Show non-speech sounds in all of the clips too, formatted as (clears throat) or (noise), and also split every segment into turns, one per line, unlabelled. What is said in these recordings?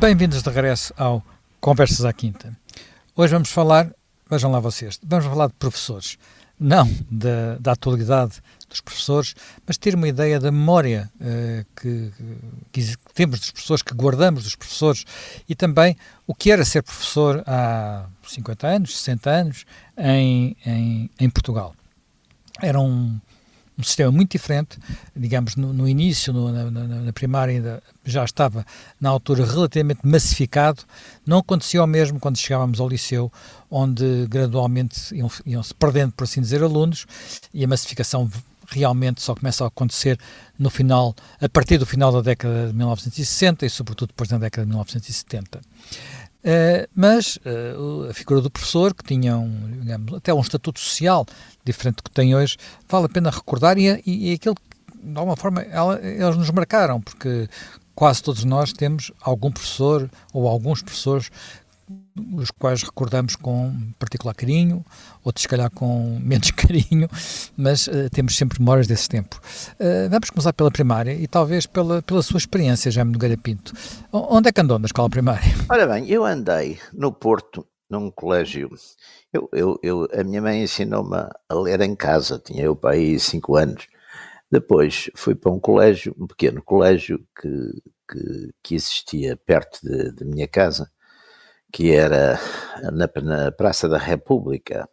Bem-vindos de regresso ao Conversas à Quinta. Hoje vamos falar, vejam lá vocês, vamos falar de professores, não da, da atualidade dos professores, mas ter uma ideia da memória uh, que, que, temos dos professores, que guardamos dos professores e também o que era ser professor há 50 anos, 60 anos em, em, em Portugal. Era um, um sistema muito diferente, digamos, no, no início, no, na, na, primária ainda já estava na altura relativamente massificado, não acontecia o mesmo quando chegávamos ao liceu, onde gradualmente iam-se iam perdendo, por assim dizer, alunos, e a massificação realmente só começa a acontecer no final, a partir do final da década de 1960 e sobretudo depois da década de 1970. Uh, mas uh, a figura do professor, que tinha um, digamos, até um estatuto social diferente do que tem hoje, vale a pena recordar e, e, e aquilo de alguma forma ela, eles nos marcaram, porque quase todos nós temos algum professor ou alguns professores os quais recordamos com particular carinho, outros se calhar com menos (laughs) carinho, mas uh, temos sempre memórias desse tempo. Uh, vamos começar pela primária e talvez pela, pela sua experiência, Jaime Nogueira Pinto. Onde é que andou na escola primária? (laughs)
Ora bem, eu andei no Porto, num colégio. Eu, eu, eu a minha mãe ensinou-me a ler em casa, tinha eu para aí 5 anos. Depois fui para um colégio, um pequeno colégio que, que, que existia perto da minha casa, que era na, na Praça da República.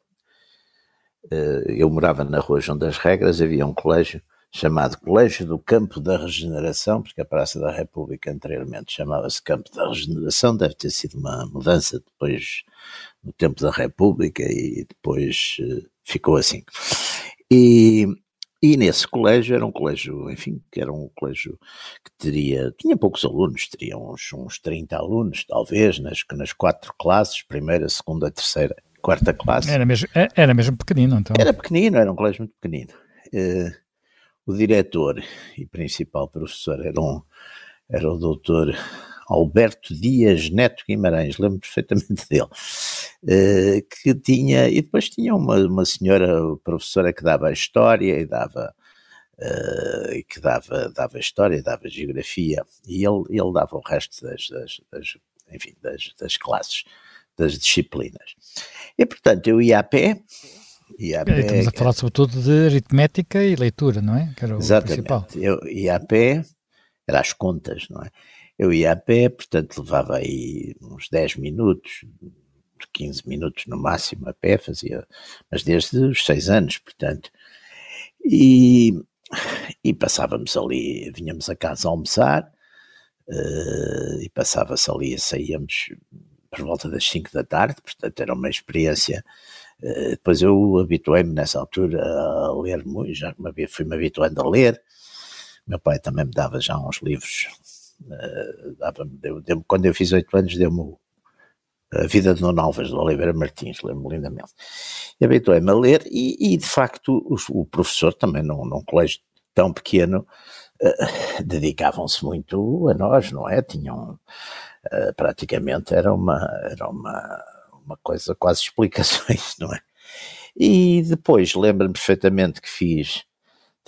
Eh, eu morava na Rua João das Regras, havia um colégio chamado Colégio do Campo da Regeneração, porque a Praça da República anteriormente chamava-se Campo da Regeneração, deve ter sido uma mudança depois no tempo da República e depois eh, ficou assim. E e nesse colégio, era um colégio, enfim, que era um colégio que teria, tinha poucos alunos, teria uns, uns 30 alunos, talvez, nas, nas quatro classes, primeira, segunda, terceira, quarta classe.
Era mesmo, é, era mesmo pequenino, então?
Era pequenino, era um colégio muito pequenino. Uh, o diretor e principal professor era, um, era o doutor Alberto Dias Neto Guimarães, lembro perfeitamente (laughs) dele, uh, que tinha, e depois tinha uma, uma senhora professora que dava história e dava, uh, que dava, dava história, dava geografia, e ele, ele dava o resto das, das, das enfim, das, das classes, das disciplinas. E portanto eu ia a pé,
Ia a pé, Estamos a falar sobretudo de aritmética e leitura, não é?
Que era o exatamente. principal. Eu ia a pé, era as contas, não é? Eu ia a pé, portanto levava aí uns 10 minutos, 15 minutos no máximo a pé, fazia, mas desde os 6 anos, portanto. E, e passávamos ali, vinhamos a casa a almoçar, uh, e passava-se ali, saíamos por volta das 5 da tarde, portanto era uma experiência. Uh, depois eu habituei-me nessa altura a ler muito, já fui-me habituando a ler. Meu pai também me dava já uns livros deu, deu, quando eu fiz oito anos, deu-me a vida de Nuno Alves, de Oliveira Martins, lembro-me lindamente. Habituei-me a ler, e, e de facto o, o, professor também num, num colégio tão pequeno uh, dedicavam-se muito a nós, não é? Tinham uh, praticamente era uma, era uma, uma coisa, quase explicações, (laughs) não é? E depois lembro-me perfeitamente que fiz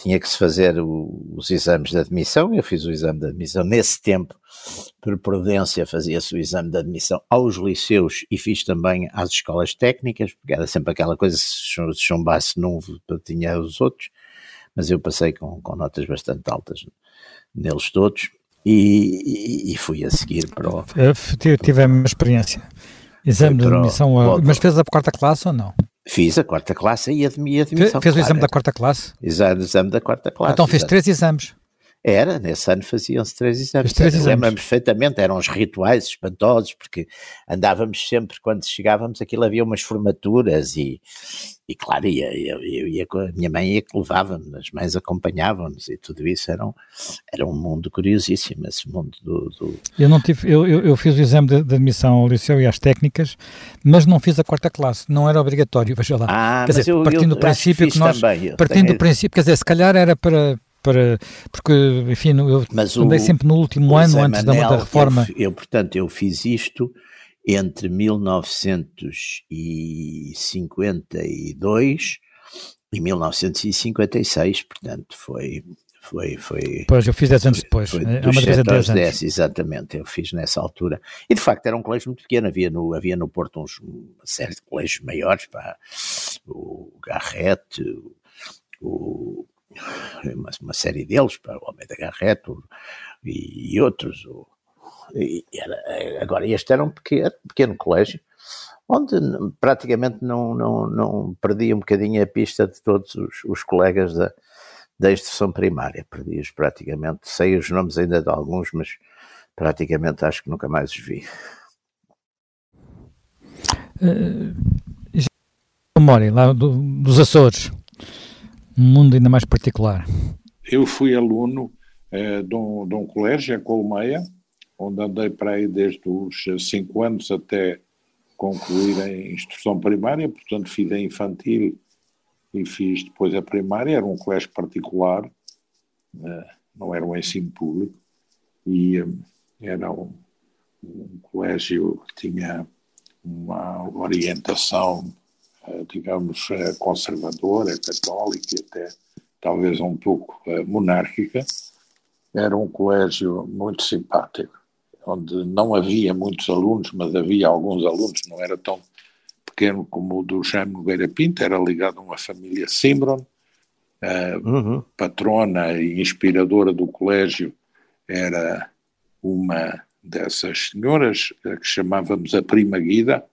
tinha que se fazer o, os exames de admissão, eu fiz o exame de admissão. Nesse tempo, por prudência fazia-se o exame de admissão aos liceus e fiz também às escolas técnicas, porque era sempre aquela coisa, se chumbasse não tinha os outros, mas eu passei com, com notas bastante altas neles todos e, e, e fui a seguir para o...
Eu tive a mesma experiência, exame de admissão, mas fez a quarta classe ou não?
Fiz a quarta classe e a admissão.
Fez o exame da quarta classe?
Exame da quarta classe.
Então fez três exames.
Era, nesse ano faziam-se três exames. Três exames. Lembro-me perfeitamente, eram uns rituais espantosos, porque andávamos sempre, quando chegávamos, aquilo havia umas formaturas e, e claro, ia, eu, eu ia com a minha mãe ia que levava-me, as mães acompanhavam-nos e tudo isso era um, era um mundo curiosíssimo, esse mundo do... do...
Eu não tive, eu, eu, eu, fiz o exame de, de, admissão ao liceu e às técnicas, mas não fiz a quarta classe, não era obrigatório, (laughs) veja lá.
Ah,
quer dizer,
eu,
partindo do princípio que, que nós, também, partindo tenho... do princípio, quer dizer, se calhar era para para porque enfim eu Mas andei o, sempre no último ano Zé antes Manel, da, da reforma
eu, eu, portanto eu fiz isto entre 1952 e 1956 portanto foi Foi, foi.
Pois, eu fiz 10 anos depois. Foi, é uma
7 aos 10, exatamente. Eu fiz nessa altura. E de facto era um colégio muito pequeno. Havia no, havia no Porto uns, uma série de colégios maiores, pá, o Garrete, o, uma, uma, série deles, para o Homem da Garrete e, e, outros. O, e era, agora, este era um pequeno, pequeno colégio onde praticamente não, não, não perdi um bocadinho a pista de todos os, os colegas da, da instrução primária. Perdi-os praticamente, sei os nomes ainda de alguns, mas praticamente acho que nunca mais os vi.
Uh, memória lá do, dos Açores, um mundo ainda mais particular.
Eu fui aluno uh, de, um, de um colégio em Colmeia, onde andei para aí desde os 5 anos até concluir a instrução primária, portanto fiz a infantil e fiz depois a primária, era um colégio particular, eh, não era um ensino público, e eh, era um, um colégio que tinha uma orientação, eh, digamos, conservadora, católica e até talvez um pouco monárquica. Era um colégio muito simpático, onde não havia muitos alunos, mas havia alguns alunos, não era tão pequeno como o do Jaime Nogueira Pinto, era ligado a uma família Simbron, a uhum. patrona e inspiradora do colégio era uma dessas senhoras, que chamávamos a Prima Guida,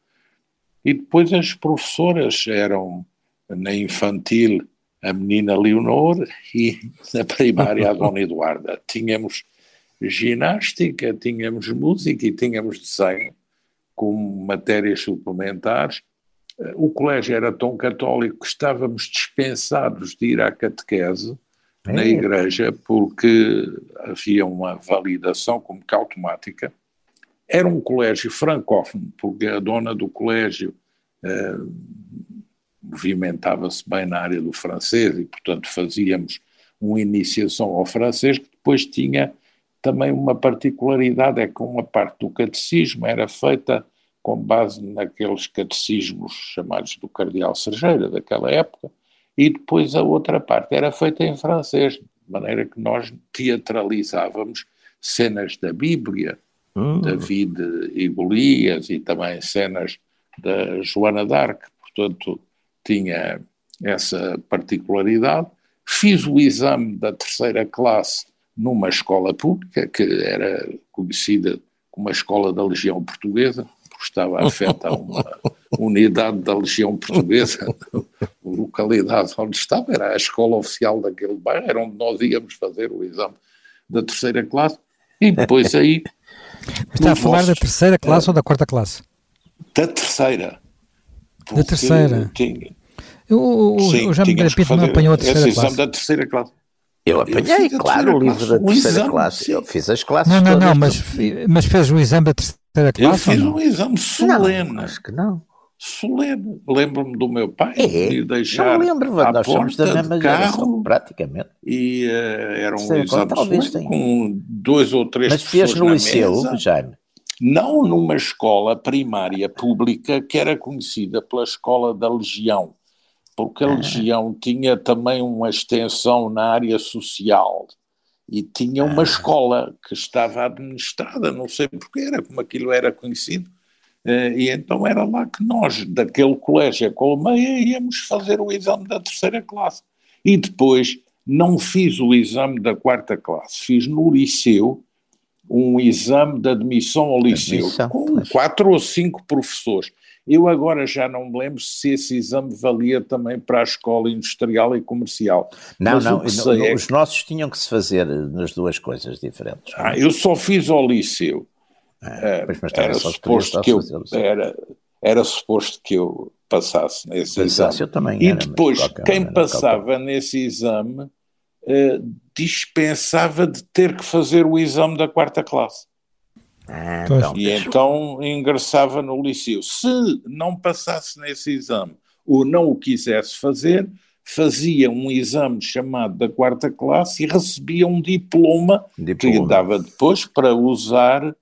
e depois as professoras eram, na infantil, a menina Leonor e (laughs) na primária a Dona Eduarda. Tínhamos ginástica, tínhamos música e tínhamos desenho como matérias suplementares o colégio era tão católico que estávamos dispensados de ir à catequese é. na igreja porque havia uma validação como que automática. Era um colégio francófono, porque a dona do colégio eh, movimentava-se bem na área do francês e, portanto, fazíamos uma iniciação ao francês que depois tinha também uma particularidade, é que uma parte do catecismo era feita com base naqueles catecismos chamados do Cardeal Sergeira daquela época, e depois a outra parte era feita em francês, de maneira que nós teatralizávamos cenas da Bíblia, hum. David e Golias, e também cenas da Joana d'Arc, portanto tinha essa particularidade. Fiz o exame da terceira classe numa escola pública, que era conhecida como a Escola da Legião Portuguesa, porque estava afeta a (laughs) uma unidade da Legião Portuguesa, (laughs) localidade onde estava, era a escola oficial daquele bairro, era onde nós íamos fazer o exame da terceira classe, e depois aí...
Está a falar nossos, da terceira classe é, ou da quarta classe?
Da terceira.
Da terceira. Tinha, o, o, Sim, o Jaime Pinto não apanhou a terceira classe. exame
da terceira classe.
Eu apanhei, eu claro, o livro da terceira exame, classe. Eu fiz as classes.
Não, não, não, mas, mas fez o exame da terceira classe?
Eu fiz um exame solene.
Não, acho que não.
Solene. Lembro-me do meu pai
é,
e deixar.
Não lembro, nós somos da mesma geração, praticamente.
E uh, era um tem. com dois ou três Mas fez no liceu, mesa.
Jaime?
Não numa escola primária pública que era conhecida pela Escola da Legião porque a Legião tinha também uma extensão na área social e tinha uma escola que estava administrada, não sei porquê, era como aquilo era conhecido, e então era lá que nós, daquele colégio a Colmeia, íamos fazer o exame da terceira classe. E depois não fiz o exame da quarta classe, fiz no liceu um exame de admissão ao liceu, admissão, com pois. quatro ou cinco professores. Eu agora já não me lembro se esse exame valia também para a escola industrial e comercial.
Não, Mas não, não é os que... nossos tinham que se fazer nas duas coisas diferentes.
Ah, eu só fiz ao liceu. Pois, mas era suposto que eu era, era suposto que eu passasse nesse exame.
Eu também
e depois, quem passava nesse exame eh, dispensava de ter que fazer o exame da quarta classe. Ah, então. E então ingressava no liceu. Se não passasse nesse exame ou não o quisesse fazer, fazia um exame chamado da quarta classe e recebia um diploma, diploma. que lhe dava depois para usar uh,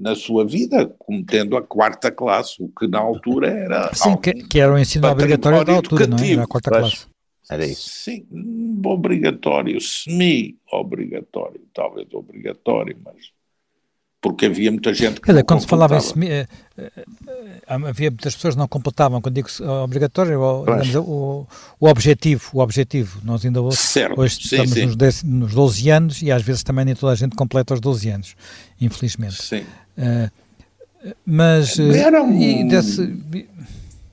na sua vida, como tendo a quarta classe, o que na altura era.
Sim, que, que, era o ensino obrigatório da altura, educativo. não é? Era a quarta classe.
Era isso.
Sim, obrigatório, semi-obrigatório, talvez obrigatório, mas porque havia muita gente que.
Quando se falava em semi, eh, eh, havia muitas pessoas que não completavam. Quando digo obrigatório, o, digamos, o, o, objetivo, o objetivo. Nós ainda hoje,
certo.
hoje
sim,
estamos
sim.
Nos, 10, nos 12 anos e às vezes também nem toda a gente completa os 12 anos, infelizmente.
Sim.
Uh, mas.
Era um...
E desse,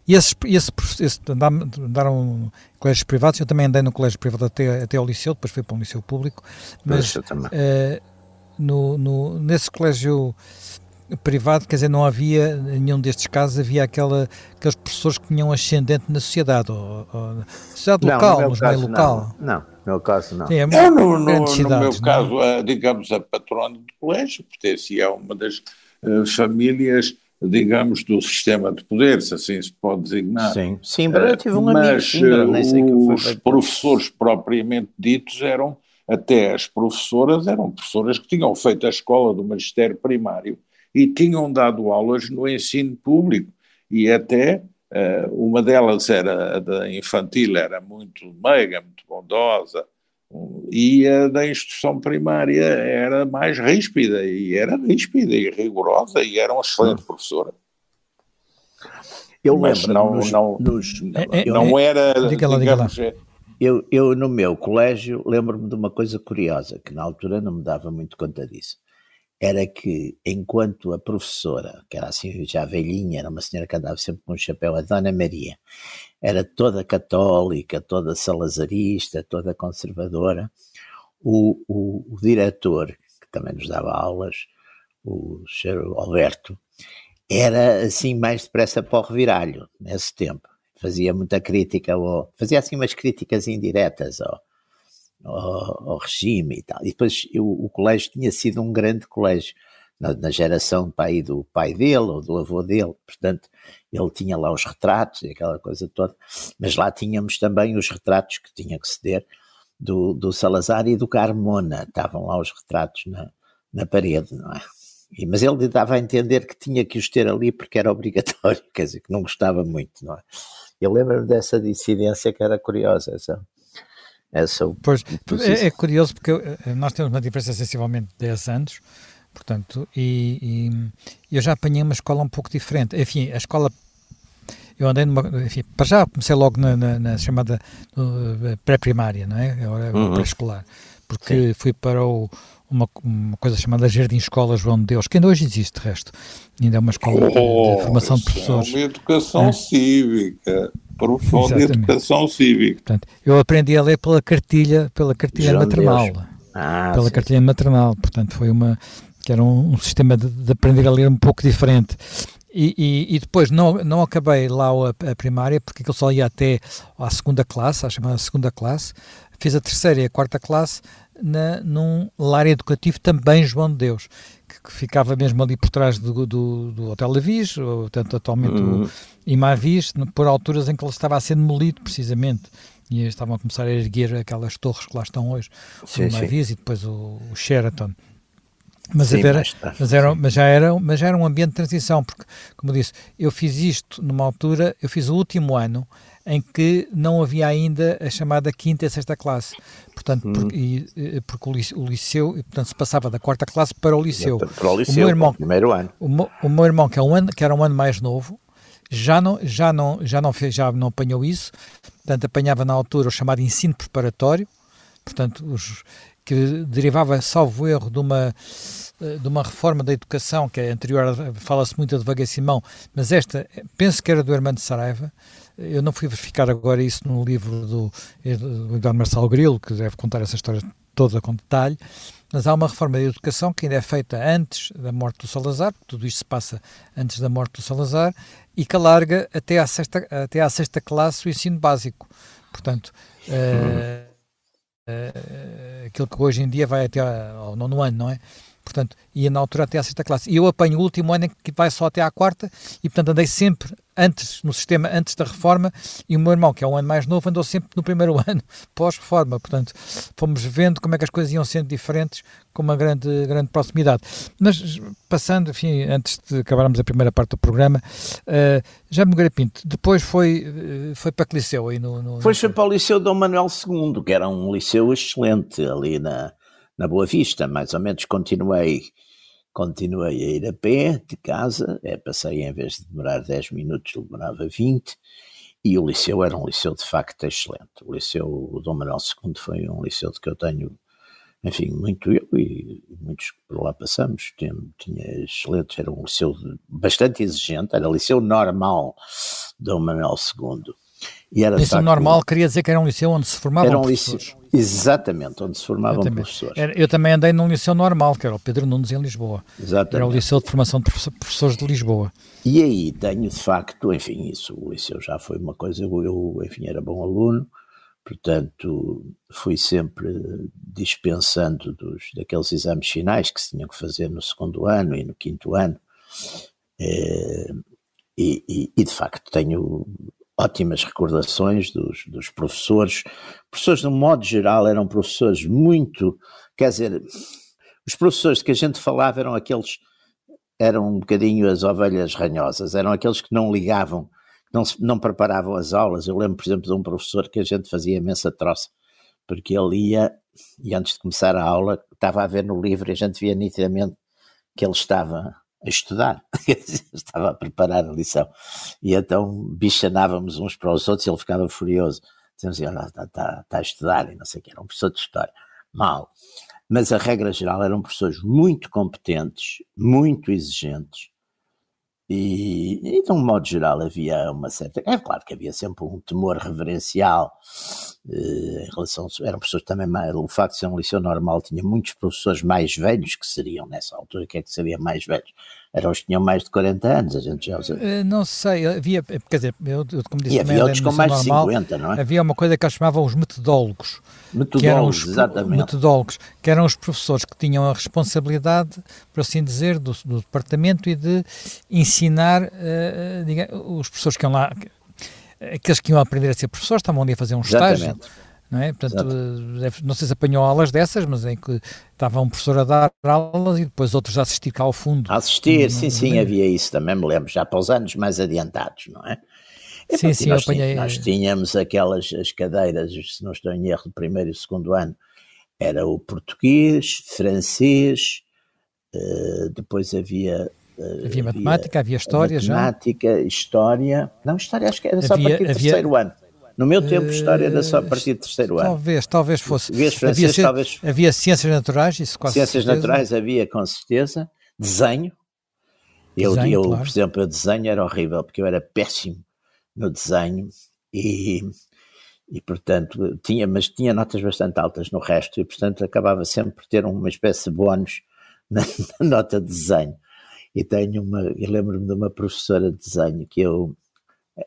e esse, esse, esse andaram em colégios privados, eu também andei no colégio privado até, até ao liceu, depois fui para um liceu público, mas uh, no, no, nesse colégio privado, quer dizer, não havia nenhum destes casos, havia aquela, aqueles professores que tinham ascendente na sociedade, ou, ou na sociedade
não,
local,
no
no
caso,
meio local.
Não, não, no meu caso não.
Sim, é
eu, no, no,
cidades,
no meu caso, a, digamos, a patrona do colégio pertencia a uma das uh, famílias digamos, do sistema de poder, se assim se pode designar.
Sim, sim eu tive um
Mas
amigo, sim,
os professores propriamente ditos eram, até as professoras, eram professoras que tinham feito a escola do magistério primário e tinham dado aulas no ensino público. E até uh, uma delas era a da infantil, era muito meiga, muito bondosa, e a da instrução primária era mais ríspida, e era ríspida e rigorosa, e era uma excelente professora.
Eu
Mas
lembro,
não,
nos,
não,
nos,
é,
não era,
diga lá,
digamos,
diga
eu, eu no meu colégio lembro-me de uma coisa curiosa, que na altura não me dava muito conta disso. Era que, enquanto a professora, que era assim já velhinha, era uma senhora que andava sempre com um chapéu, a Dona Maria, era toda católica, toda salazarista, toda conservadora. O, o, o diretor, que também nos dava aulas, o Sr. Alberto, era assim mais depressa para o reviralho, nesse tempo. Fazia muita crítica, ao, fazia assim umas críticas indiretas ao, ao, ao regime e tal. E depois eu, o colégio tinha sido um grande colégio na, na geração pai, do pai dele ou do avô dele, portanto ele tinha lá os retratos e aquela coisa toda, mas lá tínhamos também os retratos que tinha que ceder do, do Salazar e do Carmona, estavam lá os retratos na, na parede, não é? E, mas ele dava a entender que tinha que os ter ali porque era (laughs) obrigatório, quer dizer, que não gostava muito, não é? Eu lembro-me dessa dissidência que era curiosa, essa, essa
pois, é, é, curioso porque eh, nós temos uma diferença sensivelmente de 10 anos, portanto, e, e, eu já apanhei uma escola um pouco diferente. Enfim, a escola eu andei numa, enfim, para já comecei logo na, na, na chamada uh, pré-primária, não é? Agora uhum. pré-escolar, porque Sim. fui para o, uma, uma, coisa chamada Jardim Escola João de Deus, que ainda hoje existe, de resto. Ainda é uma escola oh, de, de, formação de professores.
É uma educação é. cívica, profunda educação cívica.
Portanto, eu aprendi a ler pela cartilha, pela cartilha João maternal. Ah, pela sim. cartilha maternal, portanto, foi uma que era um, um sistema de, de, aprender a ler um pouco diferente. E, e, e, depois não, não acabei lá a, a primária, porque eu só ia até à segunda classe, à chamada segunda classe. Fiz a terceira e a quarta classe na, num lar educativo também João de Deus, que, que ficava mesmo ali por trás do, do, do Hotel Avis, ou tanto atualmente uhum. o Imavis, por alturas em que ele estava a ser demolido, precisamente. E estavam a começar a erguer aquelas torres que lá estão hoje, sim, o Imavis e depois o, o Sheraton. Mas, Sim, era, mas, era, mas, já era, mas já era um ambiente de transição, porque, como disse, eu fiz isto numa altura, eu fiz o último ano em que não havia ainda a chamada quinta e sexta classe. Portanto, hum. porque, e, porque o liceu, portanto, se passava da quarta classe para o liceu.
Para o liceu, o meu irmão, primeiro ano.
O, meu, o meu irmão, que, é um ano, que era um ano mais novo, já não, já não, já não, fez, já não apanhou isso, portanto, apanhava na altura o chamado ensino preparatório, portanto, os, que derivava, salvo erro, de uma, de uma reforma da educação, que é anterior, fala-se muito de Vaga Simão, mas esta, penso que era do Armando Saraiva, eu não fui verificar agora isso no livro do, do Eduardo Marcelo Grilo, que deve contar essa história toda com detalhe, mas há uma reforma da educação que ainda é feita antes da morte do Salazar, tudo isto se passa antes da morte do Salazar, e que alarga até à sexta, até à sexta classe o ensino básico. Portanto, uh, uh, aquilo que hoje em dia vai até ao nono ano, não é? Portanto, ia na altura até à sexta classe. E eu apanho o último ano em que vai só até à quarta, e portanto andei sempre antes, no sistema antes da reforma, e o meu irmão, que é um ano mais novo, andou sempre no primeiro (laughs) ano pós-reforma. Portanto, fomos vendo como é que as coisas iam sendo diferentes com uma grande, grande proximidade. Mas, passando, enfim, antes de acabarmos a primeira parte do programa, uh, já me Pinto, depois foi, uh, foi para que liceu aí no... no
foi, foi para o Liceu Dom Manuel II, que era um liceu excelente ali na, na Boa Vista, mais ou menos continuei Continuei a ir a pé de casa, é, passei em vez de demorar 10 minutos, demorava 20, e o liceu era um liceu de facto excelente. O liceu o Dom Manuel II foi um liceu de que eu tenho, enfim, muito eu e muitos que por lá passamos, tinha, tinha excelentes, era um liceu bastante exigente, era liceu normal Dom Manuel II.
E era liceu normal queria dizer que era um liceu onde se formavam era um professores. Liceu,
exatamente, onde se formavam eu professores.
Eu também andei num liceu normal, que era o Pedro Nunes em Lisboa. Exatamente. Era o liceu de formação de professores de Lisboa.
E aí tenho de facto, enfim, isso, o liceu já foi uma coisa, eu, eu enfim, era bom aluno, portanto fui sempre dispensando dos, daqueles exames finais que se tinham que fazer no segundo ano e no quinto ano. É, e, e, e, de facto tenho ótimas recordações dos, dos professores. Professores, de um modo geral, eram professores muito. Quer dizer, os professores que a gente falava eram aqueles. eram um bocadinho as ovelhas ranhosas, eram aqueles que não ligavam, não, não preparavam as aulas. Eu lembro, por exemplo, de um professor que a gente fazia imensa troça, porque ele ia, e antes de começar a aula, estava a ver no livro e a gente via nitidamente que ele estava a estudar, (laughs) estava a preparar a lição. E então bichanávamos uns para os outros e ele ficava furioso. Assim, olha, está, está, está a estudar e não sei o que, era um professor de história. Mal. Mas a regra geral eram professores muito competentes, muito exigentes, e, e, de um modo geral havia uma certa. É claro que havia sempre um temor reverencial em relação. Eram pessoas também mais. O facto de ser um liceu normal tinha muitos professores mais velhos que seriam nessa altura. O que é que seria mais velhos? eram os que tinham mais de 40 anos, a gente já usa.
Eh, não sei, havia, quer dizer, eu, como disse,
e havia outros com mais normal, de 50, não é?
Havia uma coisa que eles chamavam os metodólogos.
Metodólogos, os, exatamente.
Metodólogos, que eram os professores que tinham a responsabilidade, por assim dizer, do, do departamento e de ensinar uh, digamos, os professores que iam lá, aqueles que iam aprender a ser professores, estavam ali a fazer um exatamente. estágio não é? Portanto, Exato. não sei se apanhou aulas dessas, mas em que estava um professor a dar aulas e depois outros a assistir cá ao fundo.
A assistir, não, sim, não sim, havia isso, também me lembro, já para os anos mais adiantados, não é?
E, sim, sim,
nós,
apanhei...
nós tínhamos aquelas as cadeiras, se não estou em erro, do primeiro e segundo ano, era o português, francês, uh, depois havia
havia matemática, havia história
matemática, já. Matemática, história. Não, história acho que era só havia, a partir do havia, terceiro ano. No meu tempo, história era só a partir do terceiro
ano. Talvez, talvez fosse. Francês, havia, talvez... havia ciências naturais, isso quase
Ciências certeza. naturais havia com certeza. Desenho. Eu, desenho, eu claro. por exemplo, o desenho era horrível, porque eu era péssimo no desenho e, e portanto, tinha, mas tinha notas bastante altas no resto e, portanto, acabava sempre por ter uma espécie de bónus na, (laughs) na nota de desenho. E tenho uma, eu lembro-me de uma professora de desenho que eu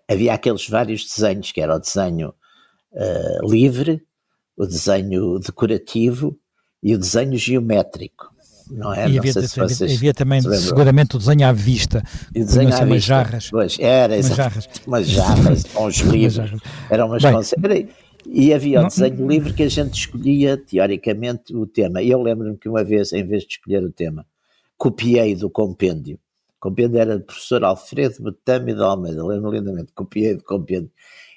havia aqueles vários desenhos, que era o desenho uh, livre, o desenho decorativo e o desenho geométrico. Não é?
E havia, se vocês, havia também se seguramente o desenho à vista,
e o desenho à
vista. jarras.
Pois, era, umas jarras, umas jarras uns (laughs) livros, eram umas Bem, e havia o desenho não, livre que a gente escolhia, teoricamente, o tema. E eu lembro-me que uma vez, em vez de escolher o tema, copiei do compêndio compêndio era do professor Alfredo Betame de Almeida, lembro lindamente, copiei do compêndio.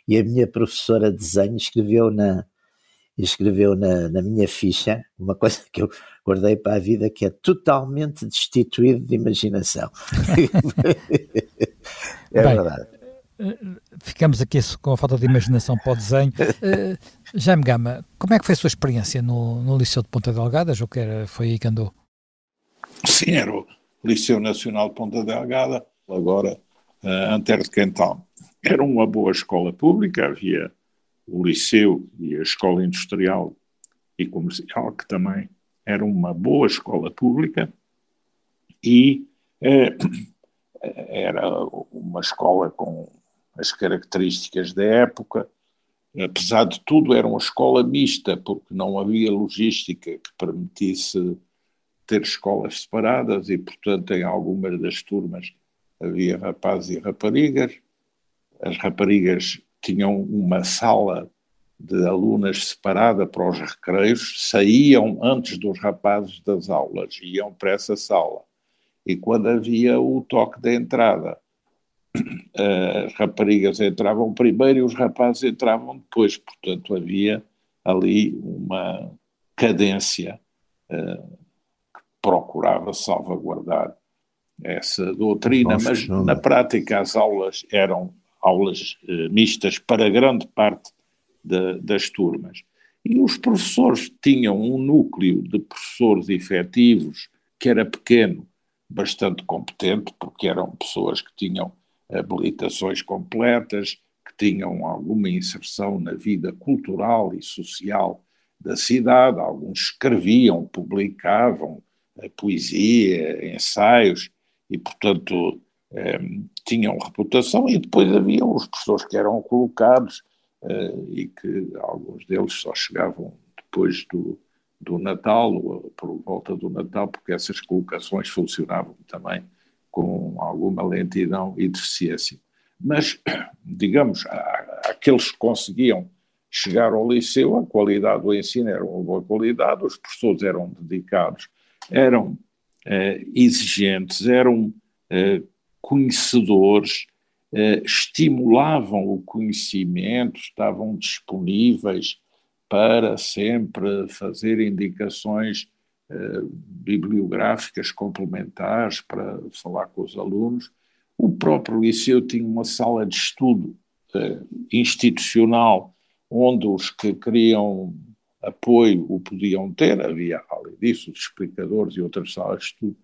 E a minha professora de desenho escreveu na, escreveu na, na, minha ficha uma coisa que eu guardei para a vida que é totalmente destituído de imaginação. (laughs) é Bem, verdade.
Eh, ficamos aqui com a falta de imaginação para o desenho. Uh, (laughs) Jaime Gama, como é que foi a sua experiência no, no Liceu de Ponta Delgada? Ou que era, foi aí que andou?
Sim, era o, Liceu Nacional de Ponta Delgada, agora uh, Antero de Quental. Era uma boa escola pública, havia o Liceu e a Escola Industrial e Comercial, que também era uma boa escola pública, e uh, (clears throat) era uma escola com as características da época, apesar de tudo, era uma escola mista, porque não havia logística que permitisse ter escolas separadas e, portanto, em algumas das turmas havia rapazes e raparigas. As raparigas tinham uma sala de alunas separada para os recreios, saíam antes dos rapazes das aulas, iam para essa sala. E quando havia o toque de entrada, (clears throat) as raparigas entravam primeiro e os rapazes entravam depois, portanto havia ali uma cadência que procurava salvaguardar essa doutrina, Nossa, mas não. na prática as aulas eram aulas uh, mistas para grande parte de, das turmas. E os professores tinham um núcleo de professores efetivos que era pequeno, bastante competente, porque eram pessoas que tinham habilitações completas, que tinham alguma inserção na vida cultural e social da cidade. Alguns escreviam, publicavam eh, poesia, ensaios e, portanto, eh, tinham reputação. E depois havia os professores que eram colocados eh, e que alguns deles só chegavam depois do, do Natal, ou por volta do Natal, porque essas colocações funcionavam também com alguma lentidão e deficiência. Mas, (clears throat) digamos, aqueles que conseguiam chegar ao liceu, a qualidade do ensino era uma boa qualidade, os professores eram dedicados, eram eh, exigentes, eram eh, conhecedores, eh, estimulavam o conhecimento, estavam disponíveis para sempre fazer indicações bibliográficas complementares para falar com os alunos. O próprio liceu tinha uma sala de estudo institucional onde os que queriam apoio o podiam ter, havia, além disso, os explicadores e outras salas de estudo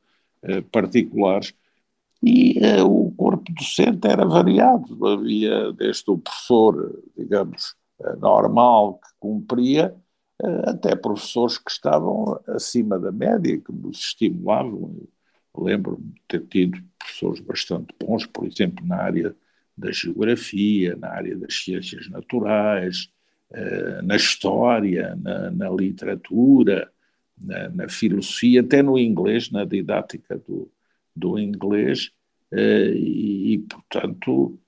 eh, particulares, e o corpo docente era variado, havia desde o professor, digamos, normal, que cumpria, eh, até professores que estavam acima da média, que nos estimulavam. Lembro-me de ter tido professores bastante bons, por exemplo, na área da geografia, na área das ciências naturais, eh, na história, na, na literatura, na, na, filosofia, até no inglês, na didática do, do inglês, eh, e, e, portanto,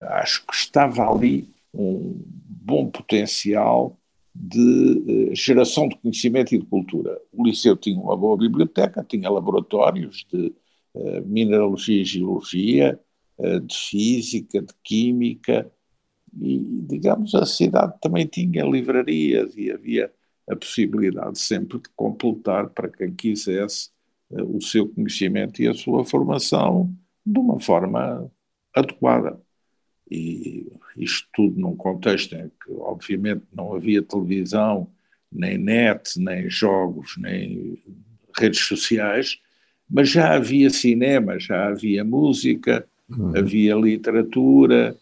acho que estava ali um bom potencial de geração de conhecimento e de cultura. O Liceu tinha uma boa biblioteca, tinha laboratórios de mineralogia e geologia, de física, de química, e, digamos, a cidade também tinha livrarias e havia a possibilidade sempre de completar para quem quisesse o seu conhecimento e a sua formação de uma forma adequada. E isto tudo num contexto em que, obviamente, não havia televisão, nem net, nem jogos, nem redes sociais, mas já havia cinema, já havia música, uhum. havia literatura,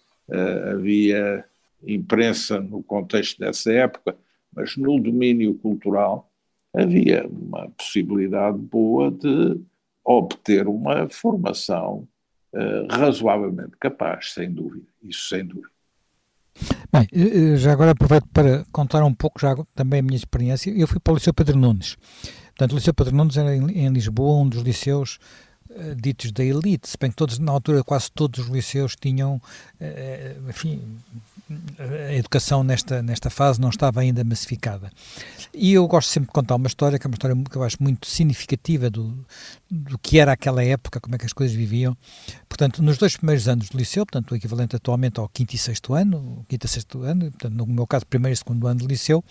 havia imprensa no contexto dessa época, mas no domínio cultural havia uma possibilidade boa de obter uma formação uh, razoavelmente capaz, sem dúvida, isso sem dúvida.
Bem, eh, eh, já agora aproveito para contar um pouco já também a minha experiência. Eu fui para o Liceu Pedro Nunes. Portanto, o Liceu Pedro Nunes era em, em Lisboa um dos liceus uh, ditos da elite, se bem que todos, na altura quase todos os liceus tinham, uh, enfim, a educação nesta, nesta fase não estava ainda massificada. E eu gosto sempre de contar uma história, que é uma história que eu acho muito significativa do, do que era aquela época, como é que as coisas viviam. Portanto, nos dois primeiros anos do liceu, portanto, o equivalente atualmente ao quinto e sexto ano, quinto e sexto ano, portanto, no meu caso, primeiro e segundo ano de liceu,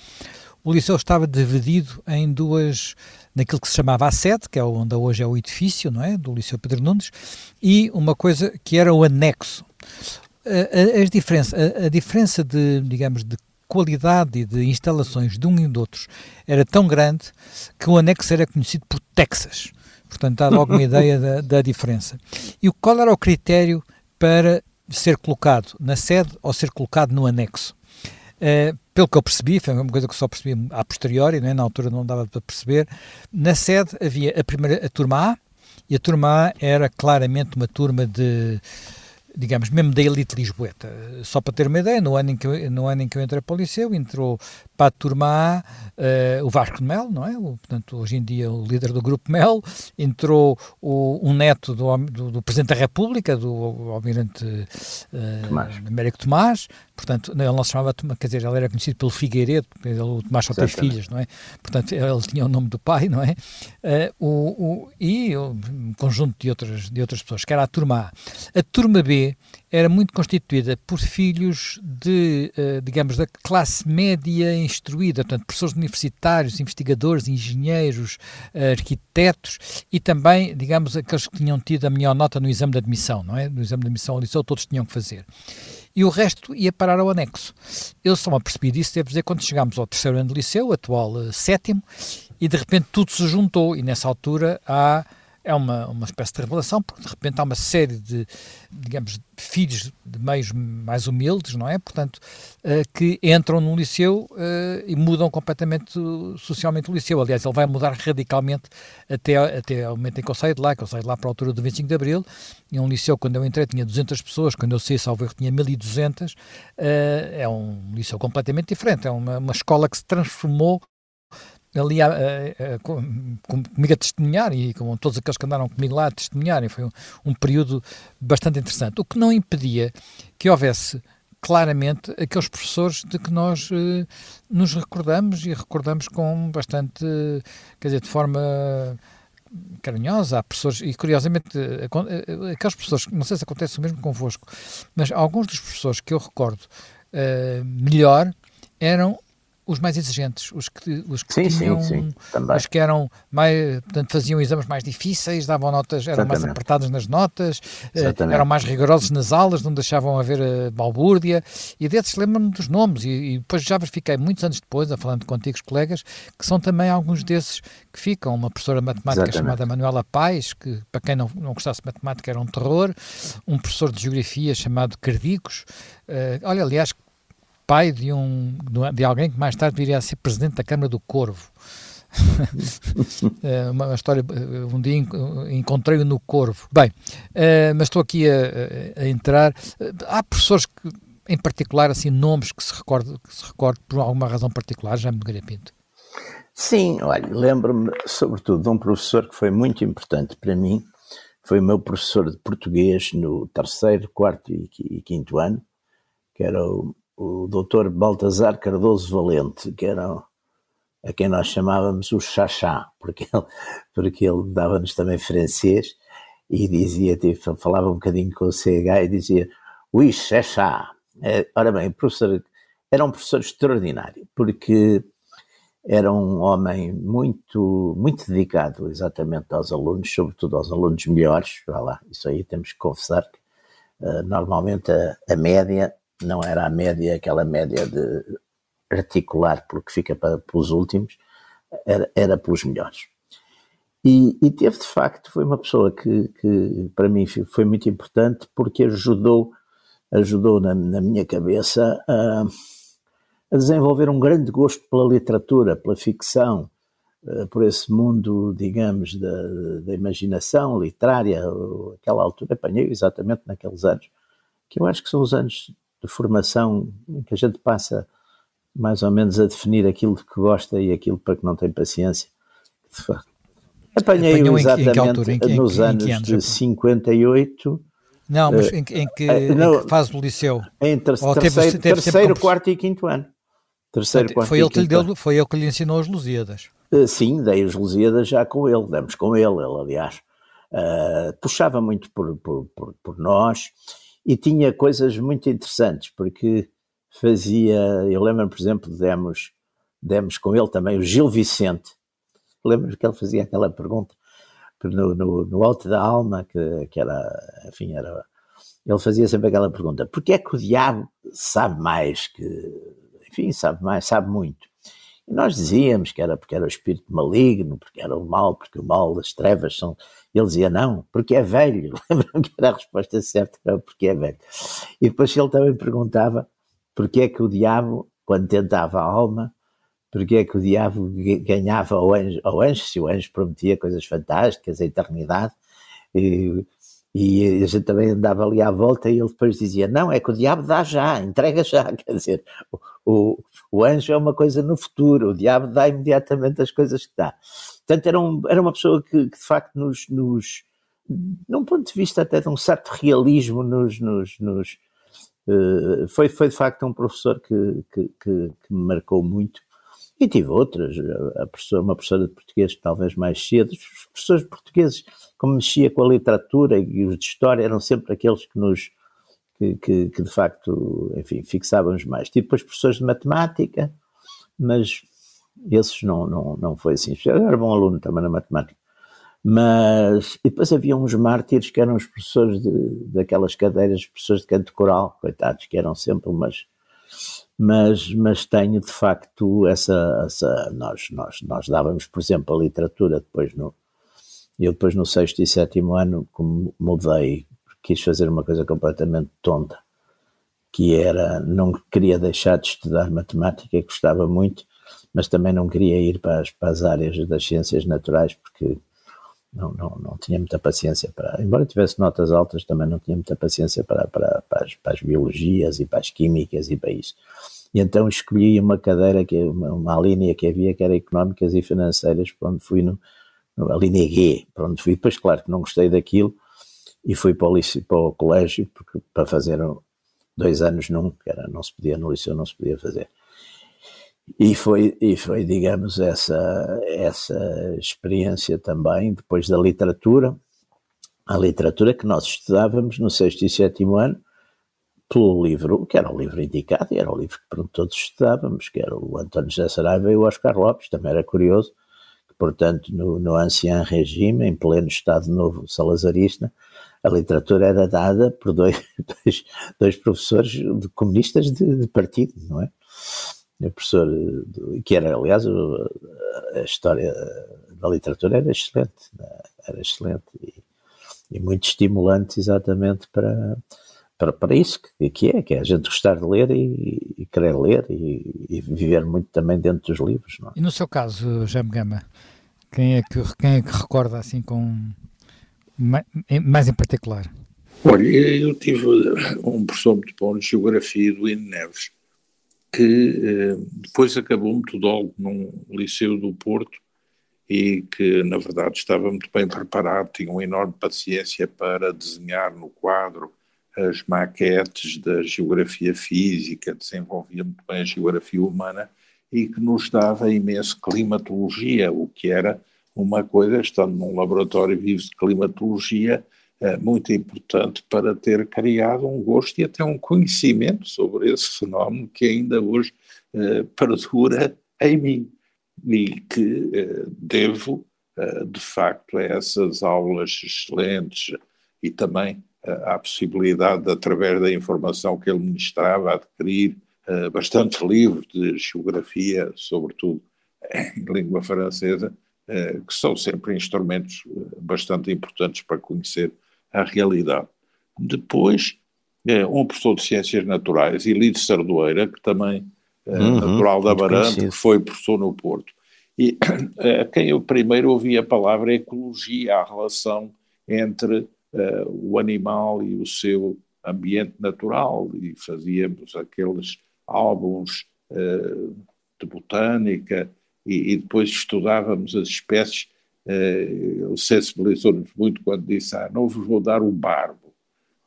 o liceu estava dividido em duas, naquilo que se chamava a sede, que é onde hoje é o edifício, não é, do Liceu Pedro Nunes, e uma coisa que era o anexo a, a, diferença, a, a, diferença de, digamos, de qualidade e de instalações de um e de outros era tão grande que o anexo era conhecido por Texas. Portanto, dá logo uma (laughs) ideia da, da, diferença. E qual era o critério para ser colocado na sede ou ser colocado no anexo? Uh, pelo que eu percebi, foi uma coisa que só percebi a posteriori, né? na altura não dava para perceber, na sede havia a primeira a turma A, e a turma A era claramente uma turma de digamos, mesmo da elite lisboeta. Só para ter uma ideia, no ano em que eu, no ano em que eu entrei para o liceu, entrou para a turma A uh, o Vasco de Mel, não é? O, portanto, hoje em dia o líder do Grupo Mel, entrou o, um neto do, do, do, Presidente da República, do Almirante uh, Tomás. Américo Tomás, portanto, ele não se chamava, quer dizer, ele era conhecido pelo Figueiredo, ele, o Tomás só tem filhas, não é? Portanto, ele tinha o nome do pai, não é? Uh, o, o, e um conjunto de outras, de outras pessoas, que era a turma A. A turma B era muito constituída por filhos de, uh, digamos, da classe média instruída, portanto, professores universitários, investigadores, engenheiros, uh, arquitetos e também, digamos, aqueles que tinham tido a melhor nota no exame de admissão, não é? No exame de admissão ao liceu todos tinham que fazer. E o resto ia parar ao anexo. Eu só me apercebi disso, devo dizer, quando chegámos ao terceiro ano de liceu, atual uh, sétimo, e de repente tudo se juntou, e nessa altura há é uma, uma espécie de revelação, porque de repente há uma série de, digamos, filhos de meios mais humildes, não é? Portanto, uh, que entram no liceu uh, e mudam completamente socialmente o liceu. Aliás, ele vai mudar radicalmente até, até o momento em que eu saio de lá, que eu saio de lá para a altura do 25 de Abril, e um liceu, quando eu entrei, tinha 200 pessoas, quando eu saí, salvo erro, tinha 1200, uh, eh, é um liceu completamente diferente, é uma, uma escola que se transformou ali a, a, a, comigo a testemunhar e com todos aqueles que andaram comigo lá a testemunharem. Foi um, um período bastante interessante. O que não impedia que houvesse claramente aqueles professores de que nós eh, nos recordamos e recordamos com bastante, quer dizer, de forma carinhosa, há professores, e curiosamente, eh, eh, aqueles professores, não sei se acontece o mesmo convosco, mas alguns dos professores que eu recordo melhor eram os mais exigentes, os que, os que
sim,
tinham,
sim, sim,
os que eram mais, portanto, faziam exames mais difíceis, davam notas, eram Exatamente. mais apertados nas notas, eh, eram mais rigorosos nas aulas, não deixavam haver uh, balbúrdia, e desses lembro-me dos nomes, e, e, depois já verifiquei muitos anos depois, a falando com antigos colegas, que são também alguns desses que ficam, uma professora de matemática Exatamente. chamada Manuela Pais, que para quem não, não gostasse de matemática era um terror, um professor de geografia chamado Cardicos, uh, olha, aliás, pai de, um, de alguém que mais tarde viria a ser presidente da Câmara do Corvo. (laughs) É uma história, um dia encontrei-o no Corvo. Bem, uh, mas estou aqui a, a, entrar. Há professores que, em particular, assim, nomes que se recordam que se recorde por alguma razão particular, já me Pinto.
Sim, olha, lembro-me sobretudo de um professor que foi muito importante para mim, foi o meu professor de português no terceiro, quarto e quinto ano, que era o o doutor Baltazar Cardoso Valente, que era a quem nós chamávamos o Chachá, porque ele, porque ele dava-nos também francês e dizia, tipo, falava um bocadinho com o CH e dizia, oui, Chachá. É, ora bem, professor, era um professor extraordinário, porque era um homem muito, muito dedicado exatamente aos alunos, sobretudo aos alunos melhores, lá, isso aí temos que confessar que uh, normalmente a, a média não era a média, aquela média de articular porque fica para, pelos últimos, era, era pelos melhores. E, e, teve, de facto, foi uma pessoa que, que para mim foi muito importante porque ajudou, ajudou na, na minha cabeça a, a, desenvolver um grande gosto pela literatura, pela ficção, eh, por esse mundo, digamos, da, da imaginação literária. Aquela altura apanhei exatamente naqueles anos, que eu acho que são os anos de formação em que a gente passa mais ou menos a definir aquilo de que gosta e aquilo para que não tem paciência. Apanhei-o exatamente em, em, nos anos, anos de 58.
Não, mas uh, em, em, que, uh, não, que, fase do liceu?
Em ter, terceiro, teve, teve terceiro quarto e quinto ano. Terceiro, quarto
foi, ele que lhe deu, foi ele que lhe ensinou as Lusíadas.
Uh, sim, dei as Lusíadas já com ele, demos com ele, ele aliás. puxava muito por, por, por, por nós e tinha coisas muito interessantes, porque fazia, eu lembro, por exemplo, demos, demos com ele também o Gil Vicente, lembro que ele fazia aquela pergunta no, no, no alto da alma, que, que era, enfim, era, ele fazia sempre aquela pergunta, porquê é que o diabo sabe mais que, enfim, sabe mais, sabe muito? E nós dizíamos que era porque era o espírito maligno, porque era o mal, porque o mal das trevas são. Ele dizia não, porque é velho. (laughs) Lembram que era a resposta certa, era porque é velho. E depois ele também perguntava porque é que o diabo, quando tentava a alma, porque é que o diabo ganhava ao anjo, ao anjo se o anjo prometia coisas fantásticas, a eternidade, e, e a gente também andava ali à volta e ele depois dizia: Não, é que o diabo dá já, entrega já. (laughs) Quer dizer, o, o, anjo é uma coisa no futuro, o diabo dá imediatamente as coisas que dá. Portanto, era, um, era uma pessoa que, que de facto nos, nos, num ponto de vista até de um certo realismo, nos, nos, nos uh, foi, foi de facto um professor que, que, que, que me marcou muito. E tive outras, a professora, uma professora de português talvez mais cedo. Os professores portugueses, como mexia com a literatura e os de história, eram sempre aqueles que nos, que, que, que de facto, enfim, fixávamos mais. Tive depois professores de matemática, mas esses não, não, não foi assim. Eu era bom aluno também na matemática. Mas, e depois havia uns mártires que eram os professores de, daquelas cadeiras, professores de canto coral, coitados, que eram sempre umas mas, mas tenho de facto essa, essa nós, nós, nós dávamos, por exemplo, a literatura depois no, eu depois no sexto e sétimo ano, como mudei, quis fazer uma coisa completamente tonta, que era, não queria deixar de estudar matemática, gostava muito, mas também não queria ir para as, para as áreas das ciências naturais, porque não, não, não tinha muita paciência para, embora tivesse notas altas, também não tinha muita paciência para, para, para, as, para as biologias e para as químicas e para isso. E então escolhi uma cadeira, que uma, uma linha que havia, que era económicas e financeiras, para onde fui no, a linha para onde fui. Depois, claro que não gostei daquilo e fui para o, liceu, para o colégio, porque, para fazer dois anos num, que era, não se podia, no liceu não se podia fazer. E foi, e foi digamos, essa, essa experiência também, depois da literatura, a literatura que nós estudávamos no sexto e sétimo ano, pelo livro, que era o livro indicado, e era o livro que pronto, todos estudávamos, que era o António José Saraiva e o Oscar Lopes, também era curioso, portanto no, no ancien regime, em pleno Estado Novo salazarista, a literatura era dada por dois, (laughs) dois, dois professores de comunistas de, de partido, não é? o professor, que era, aliás, a história da literatura era excelente, né? era excelente e, e, muito estimulante exatamente para, para, para isso que, que é, que é a gente gostar de ler e, e querer ler e, e, viver muito também dentro dos livros. É?
E no seu caso, Jaime Gama, quem é que, quem é que recorda assim com mais em particular?
Olha, eu tive um professor muito bom de Geografia do Hino Neves, que eh, depois acabou metodólogo num liceu do Porto e que, na verdade, estava muito bem preparado, tinha uma enorme paciência para desenhar no quadro as maquetes da geografia física, desenvolvia muito bem a geografia humana e que nos dava imenso climatologia, o que era uma coisa, estando num laboratório vivo de climatologia, é muito importante para ter criado um gosto e até um conhecimento sobre esse fenómeno que ainda hoje eh, perdura em mim e que eh, devo, eh, de facto, a essas aulas excelentes e também à possibilidade, de, através da informação que ele ministrava, adquirir bastantes livros de geografia, sobretudo em (laughs) língua francesa, que são sempre instrumentos bastante importantes para conhecer a realidade. Depois, é, um professor de Ciências Naturais, Elide Sardoeira, que também é uhum, natural da Barante, que foi professor no Porto. E (clears throat) a quem eu primeiro ouvi a palavra ecologia, a relação entre uh, o animal e o seu ambiente natural, e fazíamos aqueles álbuns uh, de botânica, e, e, depois estudávamos as espécies ele eh, sensibilizou-nos muito quando disse: ah, não vos vou dar o barbo,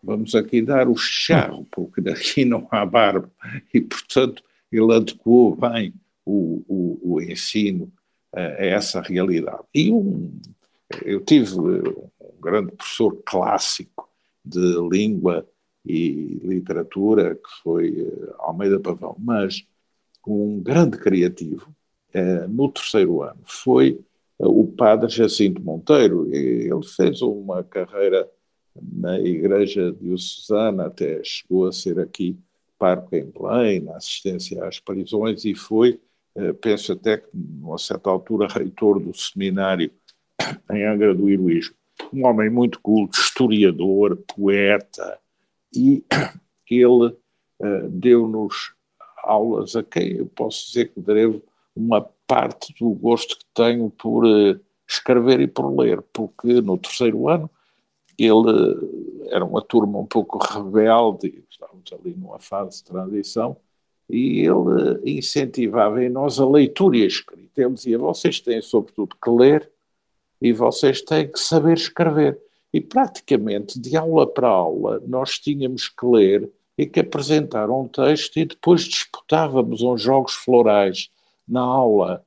vamos aqui dar o charro, (laughs) porque daqui não há barbo. E, portanto, ele adequou bem o, o, o ensino a, a essa realidade. E um, eu tive grande professor clássico de língua e literatura, que foi eh, Almeida Pavão, mas um grande criativo, eh, no terceiro ano, foi o padre Jacinto Monteiro. Ele fez uma carreira na Igreja Diocesana, até chegou a ser aqui parco em Belém, na assistência às prisões, e foi, eh, penso até que, a certa altura, reitor do seminário em Angra do Heroísmo. Um homem muito culto, historiador, poeta, e (clears throat) ele uh, deu-nos aulas a quem eu posso dizer que devo uma parte do gosto que tenho por uh, escrever e por ler, porque no terceiro ano ele era uma turma um pouco rebelde, estávamos ali numa fase de transição, e ele incentivava em nós a leitura e a escrita. Ele dizia: vocês têm, sobretudo, que ler e vocês têm que saber escrever. E praticamente, de aula para aula, nós tínhamos que ler e que apresentar um texto e depois disputávamos uns jogos florais na aula.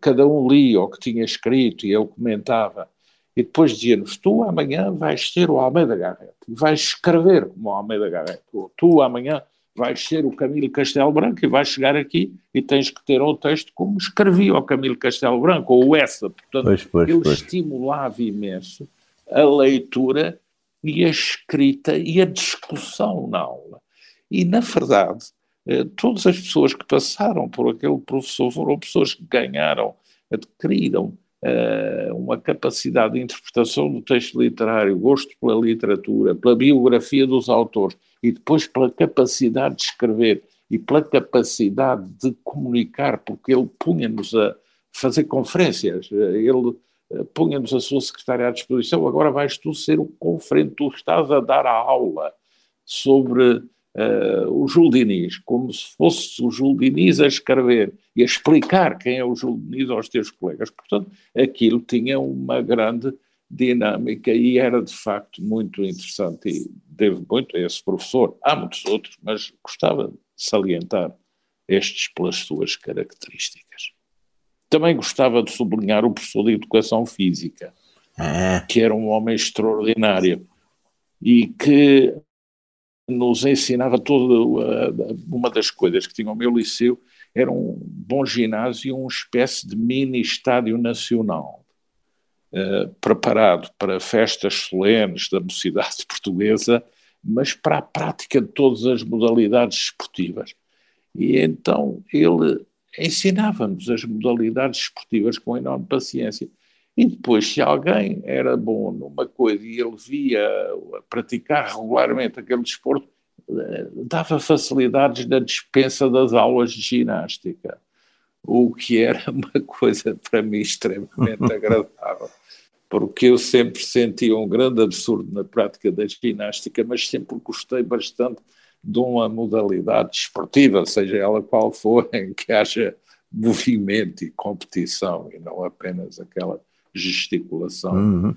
Cada um lia o que tinha escrito e eu comentava. E depois dizia-nos: Tu amanhã vais ser o Almeida Garrett, vais escrever como o Almeida Garrett. Ou tu amanhã vais ser o Camilo Castelo Branco e vais chegar aqui e tens que ter um texto como escrevia o Camilo Castelo Branco, ou essa. Portanto, pois, pois, ele pois. estimulava imenso a leitura e a escrita e a discussão na aula. E, na verdade, eh, todas as pessoas que passaram por aquele professor foram pessoas que ganharam, adquiriram uma capacidade de interpretação do texto literário, gosto pela literatura, pela biografia dos autores e depois pela capacidade de escrever e pela capacidade de comunicar, porque ele punha-nos a fazer conferências, ele eh, punha-nos a sua secretária à disposição, agora vais tu ser o conferente, tu estás a dar a aula sobre uh, o Júlio Diniz, como se fosse o Júlio Diniz a escrever e a explicar quem é o Júlio Diniz aos teus colegas. Portanto, aquilo tinha uma grande dinâmica e era de facto muito interessante e devo muito a esse professor. Há muitos outros, mas gostava de salientar estes pelas suas características. Também gostava de sublinhar o professor de Educação Física, ah. que era um homem extraordinário e que nos ensinava toda uma das coisas que tinha o meu liceu era um bom ginásio uma espécie de mini estádio nacional uh, preparado para festas solenes da mocidade (laughs) portuguesa mas para a prática de todas as modalidades esportivas. E então ele ensinava-nos as modalidades esportivas com enorme paciência e depois, se alguém era bom numa coisa e ele via praticar regularmente aquele desporto, eh, dava facilidades na dispensa das aulas de ginástica, o que era (laughs) uma coisa para mim extremamente (laughs) agradável, porque eu sempre senti um grande absurdo na prática da ginástica, mas sempre gostei bastante de uma modalidade esportiva, seja ela qual for, (laughs) em que haja movimento e competição e não apenas aquela gesticulação uhum.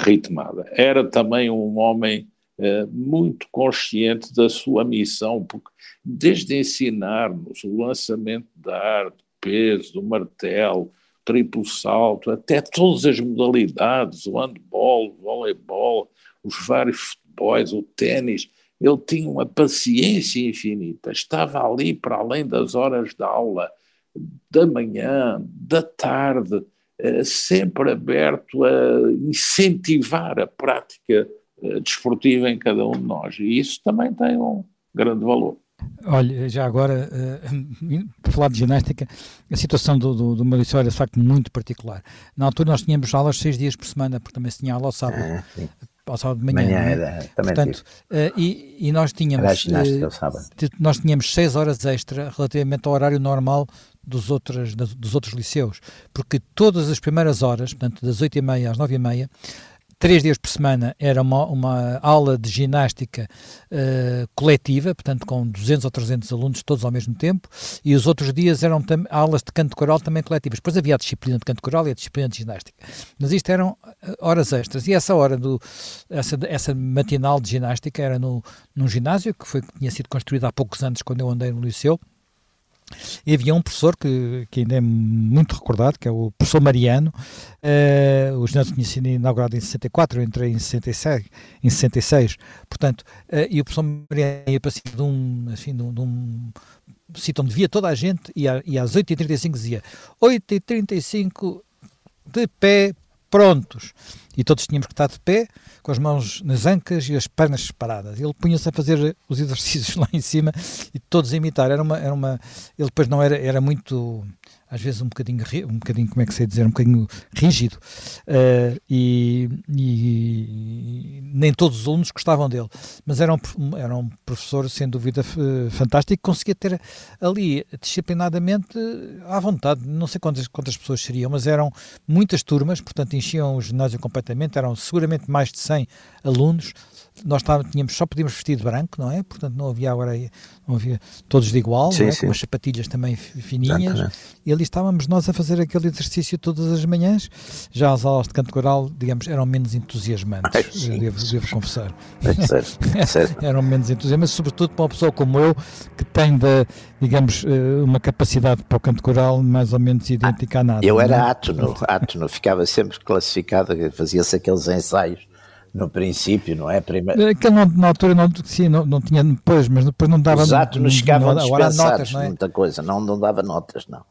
ritmada. Era também um homem uh, muito consciente da sua missão, porque desde ensinar-nos o lançamento da arte, peso, do martelo, triplo salto, até todas as modalidades, o handball, o voleibol, os vários futebols, o ténis, ele tinha uma paciência infinita, estava ali para além das horas da aula, da manhã, da tarde, eh, sempre aberto a incentivar a prática eh, desportiva em cada um de nós. E isso também tem um grande valor.
Olha, já agora, uh, por falar de ginástica, a situação do, do, do Maurício era de facto muito particular. Na altura nós tínhamos aulas seis dias por semana, porque também se tinha aula ao sábado. Ah, ao sábado de manhã. manhã é? era, Portanto, uh, e, e, nós tínhamos uh, nós tínhamos seis horas extra relativamente ao horário normal dos outros, dos outros liceus, porque todas as primeiras horas, portanto das oito e meia às nove e meia, três dias por semana era uma, uma aula de ginástica uh, coletiva, portanto com 200 ou 300 alunos todos ao mesmo tempo, e os outros dias eram aulas de canto coral também coletivas. Depois havia a disciplina de canto coral e a disciplina de ginástica. Mas isto eram eh, horas extras. E essa hora, do, essa, essa matinal de ginástica era no, num ginásio que, foi, que tinha sido construído há poucos anos quando eu andei no liceu, e havia um professor que, que ainda é muito recordado, que é o professor Mariano. Uh, o ginásio tinha sido inaugurado em 64, eu entrei em 66, em 66 portanto, uh, e o professor Mariano ia para cima de um, assim, de um, de um sítio onde via toda a gente e, e às 8h35 dizia 8h35 de pé, prontos. E todos tínhamos que estar de pé, com as mãos nas ancas e as pernas separadas. Ele punha-se a fazer os (laughs) exercícios lá em cima e todos a imitar. Era uma, era uma, ele depois não era, era muito, às vezes um bocadinho, um bocadinho como é que sei dizer, um bocadinho rígido, uh, e, e, nem todos os alunos gostavam dele, mas era um, era um professor, sem dúvida, fantástico, conseguia ter ali, disciplinadamente, à vontade, não sei quantas, quantas pessoas seriam, mas eram muitas turmas, portanto enchiam o ginásio completamente, eram seguramente mais de 100 alunos, nós tínhamos, só podíamos vestir de branco, não é? Portanto, não havia agora, não havia todos de igual, sim, é? com as sapatilhas também fininhas. Exatamente. E ali estávamos nós a fazer aquele exercício todas as manhãs. Já as aulas de canto coral, digamos, eram menos entusiasmantes, Ai, devo, devo, confessar. É (laughs) eram menos entusiasmantes, sobretudo para uma pessoa como eu, que tem, de, digamos, eh, uma capacidade para o canto coral mais ou menos idêntica a nada.
Eu era é? átono, átono, ficava sempre classificado, fazia-se aqueles ensaios no princípio, não é?
Primeiro... Aquele não, na altura não, sim, não, não tinha depois, mas depois não dava
Exato, não, chegavam não, notas, não é? muita coisa, não, não dava notas, não.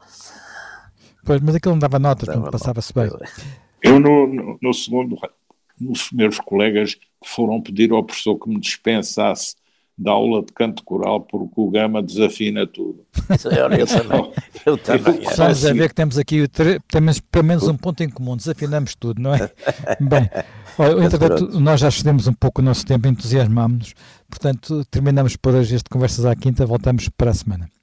Pois, mas aquele não dava notas, passava-se bem.
Eu no, no, no segundo, os meus colegas foram pedir ao professor que me dispensasse da aula de canto coral porque o Gama desafina tudo.
eu, também. (laughs) Eu também.
Estamos a ver que temos aqui temos pelo menos um ponto em comum, desafinamos tudo, não é? (laughs) Bem, olha, entretanto, nós já cedemos um pouco o nosso tempo, entusiasmámos-nos, portanto, terminamos por hoje este Conversas à Quinta, voltamos para a semana.